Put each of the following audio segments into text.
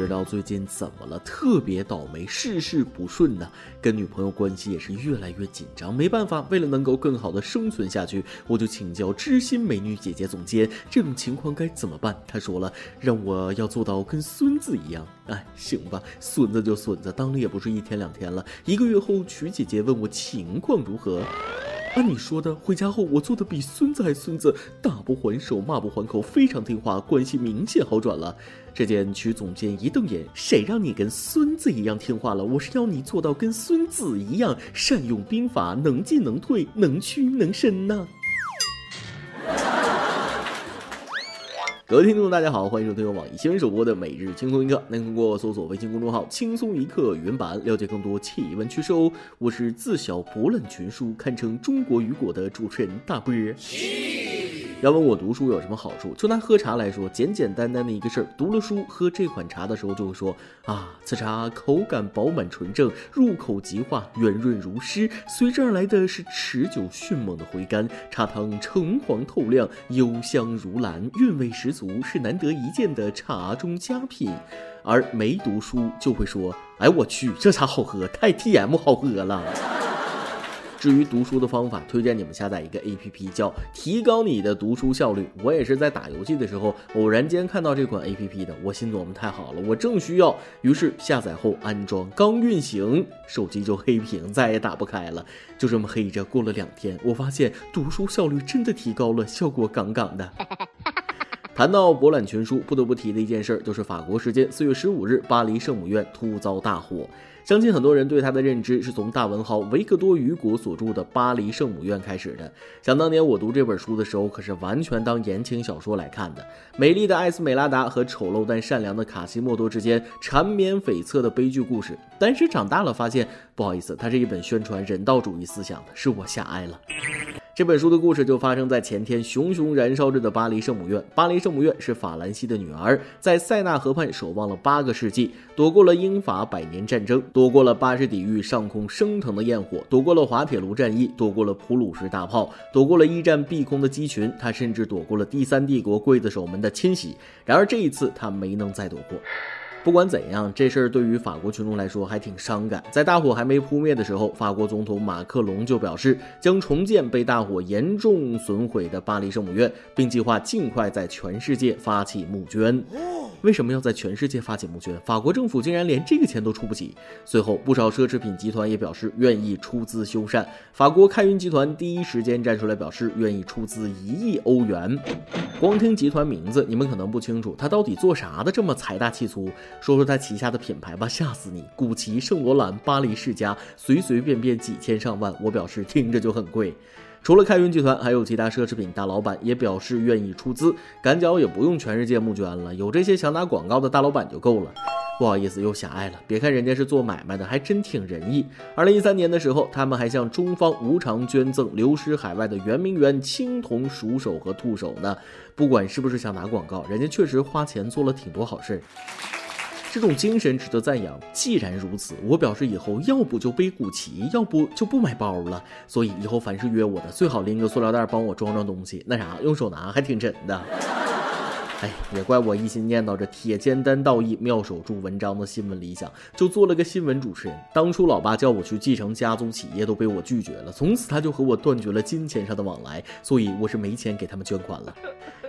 不知道最近怎么了？特别倒霉，事事不顺呢。跟女朋友关系也是越来越紧张。没办法，为了能够更好的生存下去，我就请教知心美女姐姐总监，这种情况该怎么办？她说了，让我要做到跟孙子一样。哎，行吧，孙子就孙子，当了也不是一天两天了。一个月后，曲姐姐问我情况如何。按你说的，回家后我做的比孙子还孙子，打不还手，骂不还口，非常听话，关系明显好转了。只见曲总监一瞪眼：“谁让你跟孙子一样听话了？我是要你做到跟孙子一样善用兵法，能进能退，能屈能伸呐。”各位听众，大家好，欢迎收听由网易新闻首播的每日轻松一刻。您通过搜索微信公众号“轻松一刻”原版了解更多气温趋势哦。我是自小博览群书，堪称中国雨果的主持人大波。要问我读书有什么好处？就拿喝茶来说，简简单单的一个事儿，读了书，喝这款茶的时候就会说啊，此茶口感饱满纯正，入口即化，圆润如诗，随之而来的是持久迅猛的回甘，茶汤橙黄透亮，幽香如兰，韵味十足，是难得一见的茶中佳品。而没读书就会说，哎我去，这茶好喝，太 T M 好喝了。至于读书的方法，推荐你们下载一个 A P P，叫提高你的读书效率。我也是在打游戏的时候偶然间看到这款 A P P 的，我心琢磨太好了，我正需要，于是下载后安装，刚运行，手机就黑屏，再也打不开了。就这么黑着过了两天，我发现读书效率真的提高了，效果杠杠的。谈到博览群书，不得不提的一件事就是法国时间四月十五日，巴黎圣母院突遭大火。相信很多人对他的认知是从大文豪维克多·雨果所著的《巴黎圣母院》开始的。想当年我读这本书的时候，可是完全当言情小说来看的。美丽的艾斯美拉达和丑陋但善良的卡西莫多之间缠绵悱恻的悲剧故事。但是长大了发现，不好意思，它是一本宣传人道主义思想的，是我狭隘了。这本书的故事就发生在前天熊熊燃烧着的巴黎圣母院。巴黎圣母院是法兰西的女儿，在塞纳河畔守望了八个世纪，躲过了英法百年战争，躲过了巴士底狱上空升腾的焰火，躲过了滑铁卢战役，躲过了普鲁士大炮，躲过了一战碧空的机群，他甚至躲过了第三帝国刽子手们的侵袭。然而这一次，他没能再躲过。不管怎样，这事儿对于法国群众来说还挺伤感。在大火还没扑灭的时候，法国总统马克龙就表示将重建被大火严重损毁的巴黎圣母院，并计划尽快在全世界发起募捐。为什么要在全世界发起募捐？法国政府竟然连这个钱都出不起。随后，不少奢侈品集团也表示愿意出资修缮。法国开云集团第一时间站出来表示愿意出资一亿欧元。光听集团名字，你们可能不清楚，他到底做啥的这么财大气粗？说说他旗下的品牌吧，吓死你！古奇、圣罗兰、巴黎世家，随随便便几千上万，我表示听着就很贵。除了开云集团，还有其他奢侈品大老板也表示愿意出资，赶脚也不用全世界募捐了，有这些想打广告的大老板就够了。不好意思，又狭隘了。别看人家是做买卖的，还真挺仁义。二零一三年的时候，他们还向中方无偿捐赠流失海外的圆明园青铜鼠首和兔首呢。不管是不是想打广告，人家确实花钱做了挺多好事儿。这种精神值得赞扬。既然如此，我表示以后要不就背古奇，要不就不买包了。所以以后凡是约我的，最好拎个塑料袋帮我装装东西，那啥用手拿还挺沉的。哎，也怪我一心念叨着铁肩担道义、妙手著文章的新闻理想，就做了个新闻主持人。当初老爸叫我去继承家族企业，都被我拒绝了。从此他就和我断绝了金钱上的往来，所以我是没钱给他们捐款了。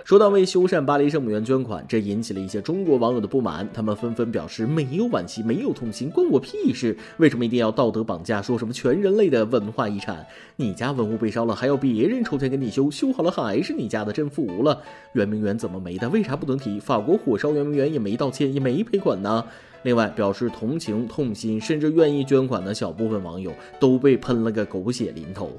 说到为修缮巴黎圣母院捐款，这引起了一些中国网友的不满，他们纷纷表示没有惋惜，没有痛心，关我屁事！为什么一定要道德绑架，说什么全人类的文化遗产？你家文物被烧了，还要别人筹钱给你修，修好了还是你家的，真服了！圆明园怎么没的？为啥不能提？法国火烧圆明园也没道歉，也没赔款呢？另外，表示同情、痛心，甚至愿意捐款的小部分网友都被喷了个狗血淋头。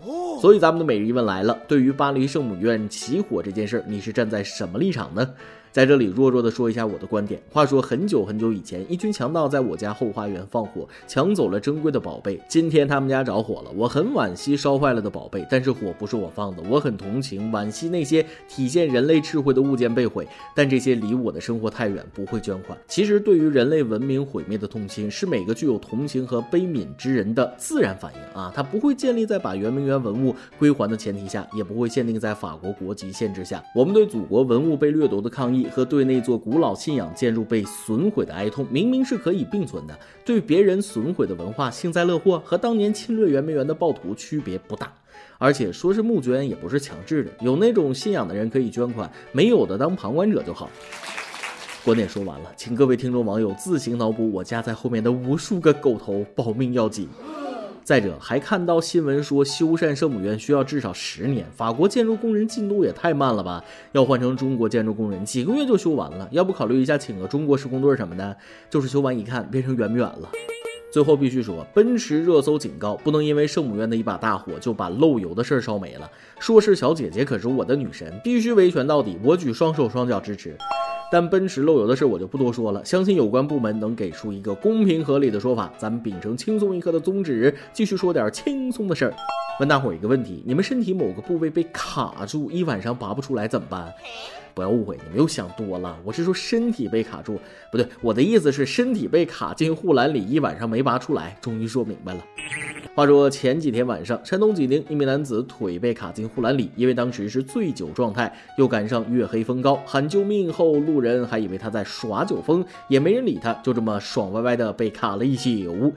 所以，咱们的每日一问来了：对于巴黎圣母院起火这件事儿，你是站在什么立场呢？在这里弱弱的说一下我的观点。话说很久很久以前，一群强盗在我家后花园放火，抢走了珍贵的宝贝。今天他们家着火了，我很惋惜烧坏了的宝贝，但是火不是我放的，我很同情惋惜那些体现人类智慧的物件被毁，但这些离我的生活太远，不会捐款。其实对于人类文明毁灭的痛心，是每个具有同情和悲悯之人的自然反应啊，它不会建立在把圆明园文物归还的前提下，也不会限定在法国国籍限制下。我们对祖国文物被掠夺的抗议。和对那座古老信仰建筑被损毁的哀痛，明明是可以并存的。对别人损毁的文化幸灾乐祸，和当年侵略圆明园的暴徒区别不大。而且说是募捐也不是强制的，有那种信仰的人可以捐款，没有的当旁观者就好。观点说完了，请各位听众网友自行脑补我家在后面的无数个狗头，保命要紧。再者，还看到新闻说修缮圣母院需要至少十年，法国建筑工人进度也太慢了吧？要换成中国建筑工人，几个月就修完了。要不考虑一下请个中国施工队什么的？就是修完一看，变成圆不圆了。最后必须说，奔驰热搜警告，不能因为圣母院的一把大火就把漏油的事儿烧没了。说是小姐姐可是我的女神，必须维权到底，我举双手双脚支持。但奔驰漏油的事我就不多说了，相信有关部门能给出一个公平合理的说法。咱们秉承轻松一刻的宗旨，继续说点轻松的事儿。问大伙一个问题：你们身体某个部位被卡住，一晚上拔不出来怎么办？不要误会，你们又想多了。我是说身体被卡住，不对，我的意思是身体被卡进护栏里一晚上没拔出来。终于说明白了。话说前几天晚上，山东济宁一名男子腿被卡进护栏里，因为当时是醉酒状态，又赶上月黑风高，喊救命后，路人还以为他在耍酒疯，也没人理他，就这么爽歪歪的被卡了一宿。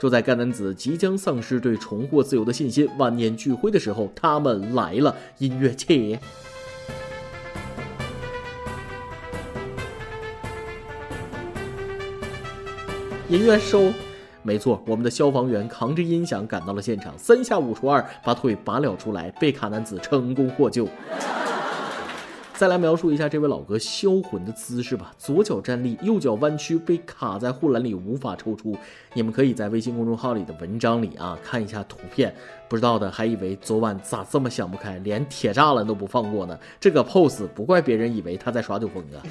就在该男子即将丧失对重获自由的信心，万念俱灰的时候，他们来了。音乐起。音乐收，没错，我们的消防员扛着音响赶到了现场，三下五除二把腿拔了出来，被卡男子成功获救。再来描述一下这位老哥销魂的姿势吧：左脚站立，右脚弯曲，被卡在护栏里无法抽出。你们可以在微信公众号里的文章里啊看一下图片，不知道的还以为昨晚咋这么想不开，连铁栅栏都不放过呢。这个 pose 不怪别人以为他在耍酒疯啊。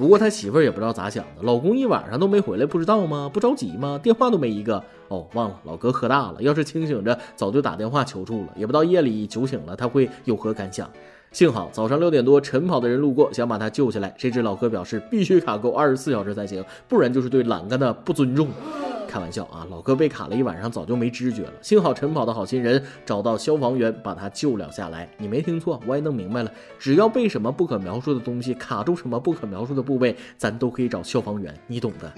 不过他媳妇儿也不知道咋想的，老公一晚上都没回来，不知道吗？不着急吗？电话都没一个。哦，忘了，老哥喝大了，要是清醒着，早就打电话求助了。也不知道夜里酒醒了他会有何感想。幸好早上六点多晨跑的人路过，想把他救下来，谁知老哥表示必须卡够二十四小时才行，不然就是对栏杆的不尊重。开玩笑啊，老哥被卡了一晚上，早就没知觉了。幸好晨跑的好心人找到消防员，把他救了下来。你没听错，我也弄明白了。只要被什么不可描述的东西卡住什么不可描述的部位，咱都可以找消防员，你懂的。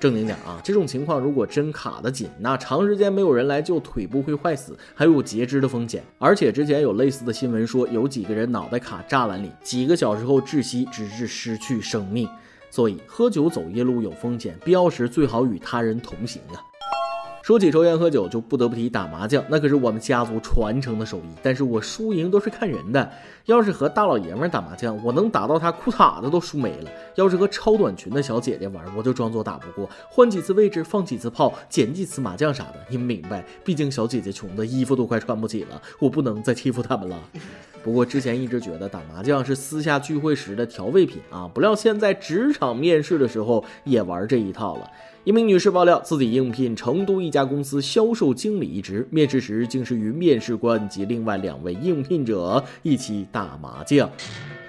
正经点啊，这种情况如果真卡得紧，那长时间没有人来救，腿部会坏死，还有截肢的风险。而且之前有类似的新闻说，有几个人脑袋卡栅栏里，几个小时后窒息，直至失去生命。所以喝酒走夜路有风险，必要时最好与他人同行啊。说起抽烟喝酒，就不得不提打麻将，那可是我们家族传承的手艺。但是我输赢都是看人的，要是和大老爷们打麻将，我能打到他裤衩子都输没了；要是和超短裙的小姐姐玩，我就装作打不过，换几次位置，放几次炮，捡几次麻将啥的。你们明白？毕竟小姐姐穷的衣服都快穿不起了，我不能再欺负他们了。不过之前一直觉得打麻将是私下聚会时的调味品啊，不料现在职场面试的时候也玩这一套了。一名女士爆料，自己应聘成都一家公司销售经理一职，面试时竟是与面试官及另外两位应聘者一起打麻将。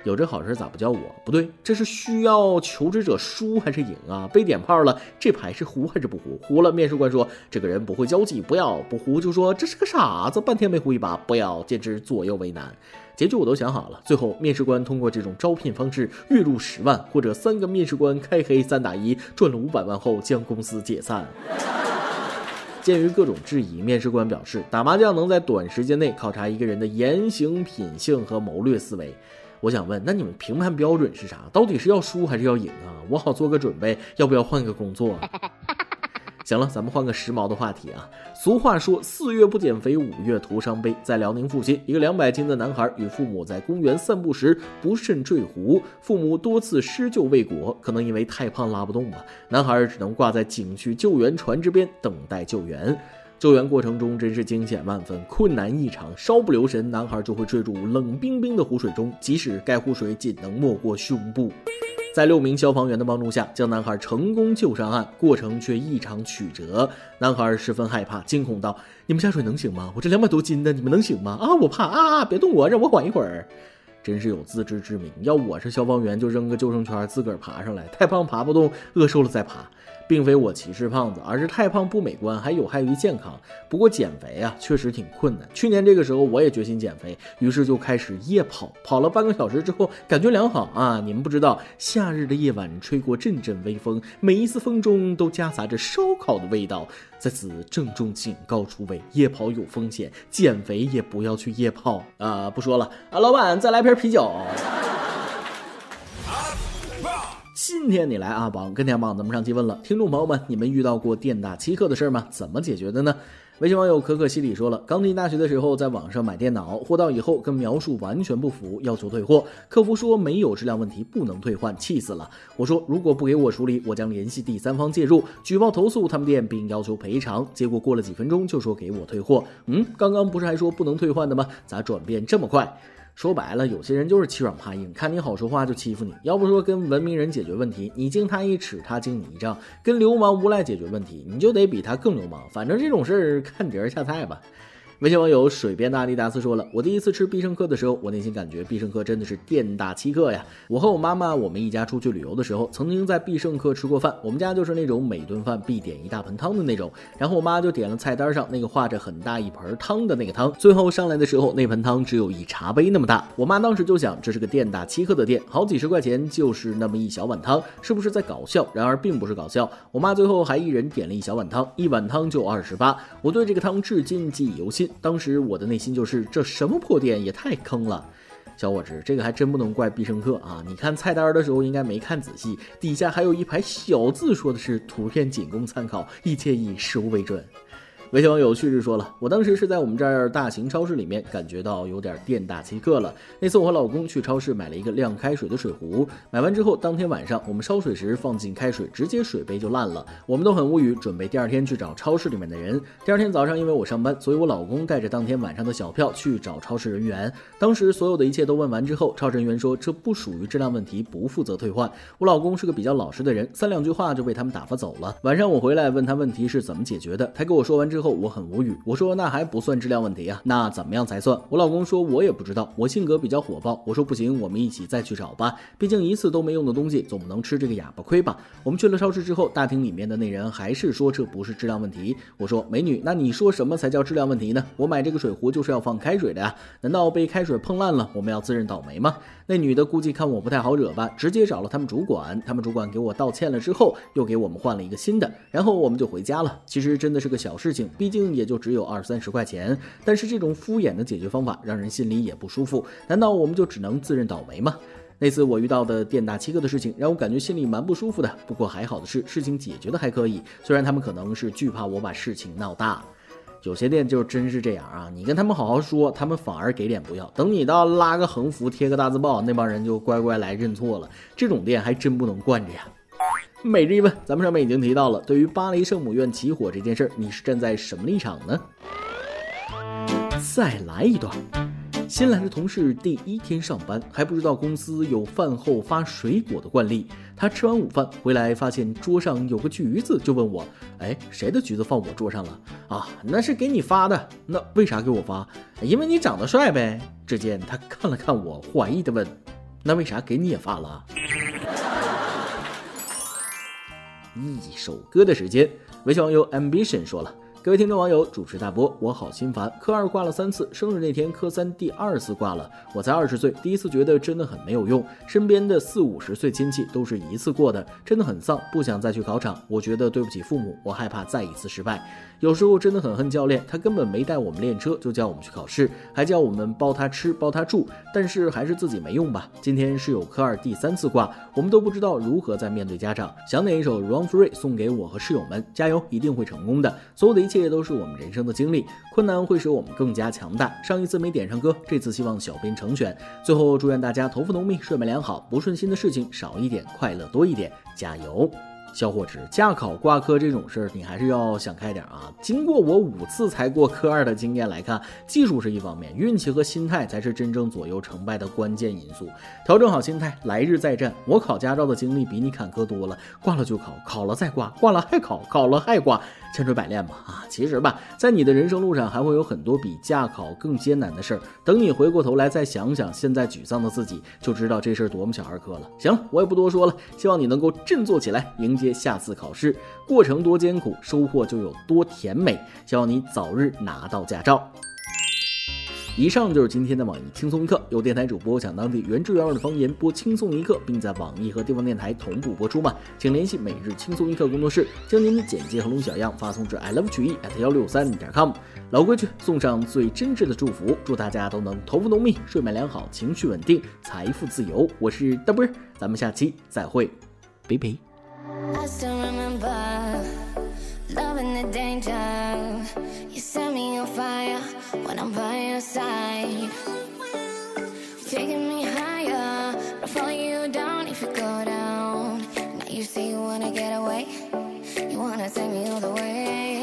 有这好事咋不叫我？不对，这是需要求职者输还是赢啊？被点炮了，这牌是胡还是不胡？胡了，面试官说这个人不会交际，不要；不胡就说这是个傻子，半天没胡一把，不要，简直左右为难。结局我都想好了，最后面试官通过这种招聘方式月入十万，或者三个面试官开黑三打一赚了五百万后将公司解散。鉴于各种质疑，面试官表示打麻将能在短时间内考察一个人的言行品性和谋略思维。我想问，那你们评判标准是啥？到底是要输还是要赢啊？我好做个准备，要不要换个工作？行了，咱们换个时髦的话题啊。俗话说，四月不减肥，五月徒伤悲。在辽宁阜新，一个两百斤的男孩与父母在公园散步时不慎坠湖，父母多次施救未果，可能因为太胖拉不动吧，男孩只能挂在景区救援船之边等待救援。救援过程中真是惊险万分，困难异常，稍不留神，男孩就会坠入冷冰冰的湖水中，即使该湖水仅能没过胸部。在六名消防员的帮助下，将男孩成功救上岸，过程却异常曲折。男孩十分害怕，惊恐道：“你们下水能行吗？我这两百多斤的，你们能行吗？啊，我怕啊！别动我，让我缓一会儿。”真是有自知之明。要我是消防员，就扔个救生圈，自个儿爬上来。太胖爬不动，饿瘦了再爬。并非我歧视胖子，而是太胖不美观，还有害于健康。不过减肥啊，确实挺困难。去年这个时候，我也决心减肥，于是就开始夜跑。跑了半个小时之后，感觉良好啊！你们不知道，夏日的夜晚吹过阵阵微风，每一丝风中都夹杂着烧烤的味道。在此郑重警告诸位：夜跑有风险，减肥也不要去夜跑啊！不说了啊，老板再来瓶啤酒。今天你来阿榜跟天榜，咱们上期问了听众朋友们，你们遇到过店大欺客的事儿吗？怎么解决的呢？微信网友可可西里说了，刚进大学的时候，在网上买电脑，货到以后跟描述完全不符，要求退货，客服说没有质量问题，不能退换，气死了。我说如果不给我处理，我将联系第三方介入，举报投诉他们店，并要求赔偿。结果过了几分钟就说给我退货，嗯，刚刚不是还说不能退换的吗？咋转变这么快？说白了，有些人就是欺软怕硬，看你好说话就欺负你。要不说跟文明人解决问题，你敬他一尺，他敬你一丈；跟流氓无赖解决问题，你就得比他更流氓。反正这种事儿看碟儿下菜吧。微信网友水边的阿迪达斯说了：“我第一次吃必胜客的时候，我内心感觉必胜客真的是店大欺客呀。我和我妈妈，我们一家出去旅游的时候，曾经在必胜客吃过饭。我们家就是那种每顿饭必点一大盆汤的那种。然后我妈就点了菜单上那个画着很大一盆汤的那个汤。最后上来的时候，那盆汤只有一茶杯那么大。我妈当时就想，这是个店大欺客的店，好几十块钱就是那么一小碗汤，是不是在搞笑？然而并不是搞笑。我妈最后还一人点了一小碗汤，一碗汤就二十八。我对这个汤至今记忆犹新。”当时我的内心就是，这什么破店也太坑了，小伙子，这个还真不能怪必胜客啊！你看菜单的时候应该没看仔细，底下还有一排小字，说的是图片仅供参考，一切以实物为准。微信网友旭日说了，我当时是在我们这儿大型超市里面感觉到有点店大欺客了。那次我和老公去超市买了一个晾开水的水壶，买完之后当天晚上我们烧水时放进开水，直接水杯就烂了。我们都很无语，准备第二天去找超市里面的人。第二天早上因为我上班，所以我老公带着当天晚上的小票去找超市人员。当时所有的一切都问完之后，超市人员说这不属于质量问题，不负责退换。我老公是个比较老实的人，三两句话就被他们打发走了。晚上我回来问他问题是怎么解决的，他给我说完之后。后我很无语，我说那还不算质量问题啊，那怎么样才算？我老公说，我也不知道，我性格比较火爆。我说不行，我们一起再去找吧，毕竟一次都没用的东西，总不能吃这个哑巴亏吧。我们去了超市之后，大厅里面的那人还是说这不是质量问题。我说美女，那你说什么才叫质量问题呢？我买这个水壶就是要放开水的呀，难道被开水碰烂了，我们要自认倒霉吗？那女的估计看我不太好惹吧，直接找了他们主管，他们主管给我道歉了之后，又给我们换了一个新的，然后我们就回家了。其实真的是个小事情。毕竟也就只有二三十块钱，但是这种敷衍的解决方法让人心里也不舒服。难道我们就只能自认倒霉吗？那次我遇到的店大欺客的事情，让我感觉心里蛮不舒服的。不过还好的是，事情解决的还可以。虽然他们可能是惧怕我把事情闹大，有些店就真是这样啊！你跟他们好好说，他们反而给脸不要。等你到拉个横幅、贴个大字报，那帮人就乖乖来认错了。这种店还真不能惯着呀。每日一问，咱们上面已经提到了，对于巴黎圣母院起火这件事儿，你是站在什么立场呢？再来一段。新来的同事第一天上班，还不知道公司有饭后发水果的惯例。他吃完午饭回来，发现桌上有个橘子，就问我：“哎，谁的橘子放我桌上了？”啊，那是给你发的。那为啥给我发？因为你长得帅呗。只见他看了看我，怀疑的问：“那为啥给你也发了？”一首歌的时间，微信网友 ambition 说了。各位听众网友，主持大波，我好心烦。科二挂了三次，生日那天科三第二次挂了。我才二十岁，第一次觉得真的很没有用。身边的四五十岁亲戚都是一次过的，真的很丧，不想再去考场。我觉得对不起父母，我害怕再一次失败。有时候真的很恨教练，他根本没带我们练车，就叫我们去考试，还叫我们包他吃包他住，但是还是自己没用吧。今天室友科二第三次挂，我们都不知道如何再面对家长。想哪一首 Run Free 送给我和室友们，加油，一定会成功的。所有的一。一切都是我们人生的经历，困难会使我们更加强大。上一次没点上歌，这次希望小编成全。最后祝愿大家头发浓密，睡眠良好，不顺心的事情少一点，快乐多一点，加油！小伙子，驾考挂科这种事儿，你还是要想开点啊。经过我五次才过科二的经验来看，技术是一方面，运气和心态才是真正左右成败的关键因素。调整好心态，来日再战。我考驾照的经历比你坎坷多了，挂了就考，考了再挂，挂了还考，考了还挂。千锤百炼嘛。啊，其实吧，在你的人生路上还会有很多比驾考更艰难的事儿。等你回过头来再想想现在沮丧的自己，就知道这事儿多么小儿科了。行了，我也不多说了，希望你能够振作起来，迎接下次考试。过程多艰苦，收获就有多甜美。希望你早日拿到驾照。以上就是今天的网易轻松一刻，由电台主播讲当地原汁原味的方言，播轻松一刻，并在网易和地方电台同步播出吗？请联系每日轻松一刻工作室，将您的简介和录小样发送至 i love 曲艺 at 幺六三点 com。老规矩，送上最真挚的祝福，祝大家都能头发浓密，睡眠良好，情绪稳定，财富自由。我是 W，咱们下期再会，拜拜。Side. Taking me higher, I'll follow you down if you go down. Now you say you wanna get away, you wanna take me all the way.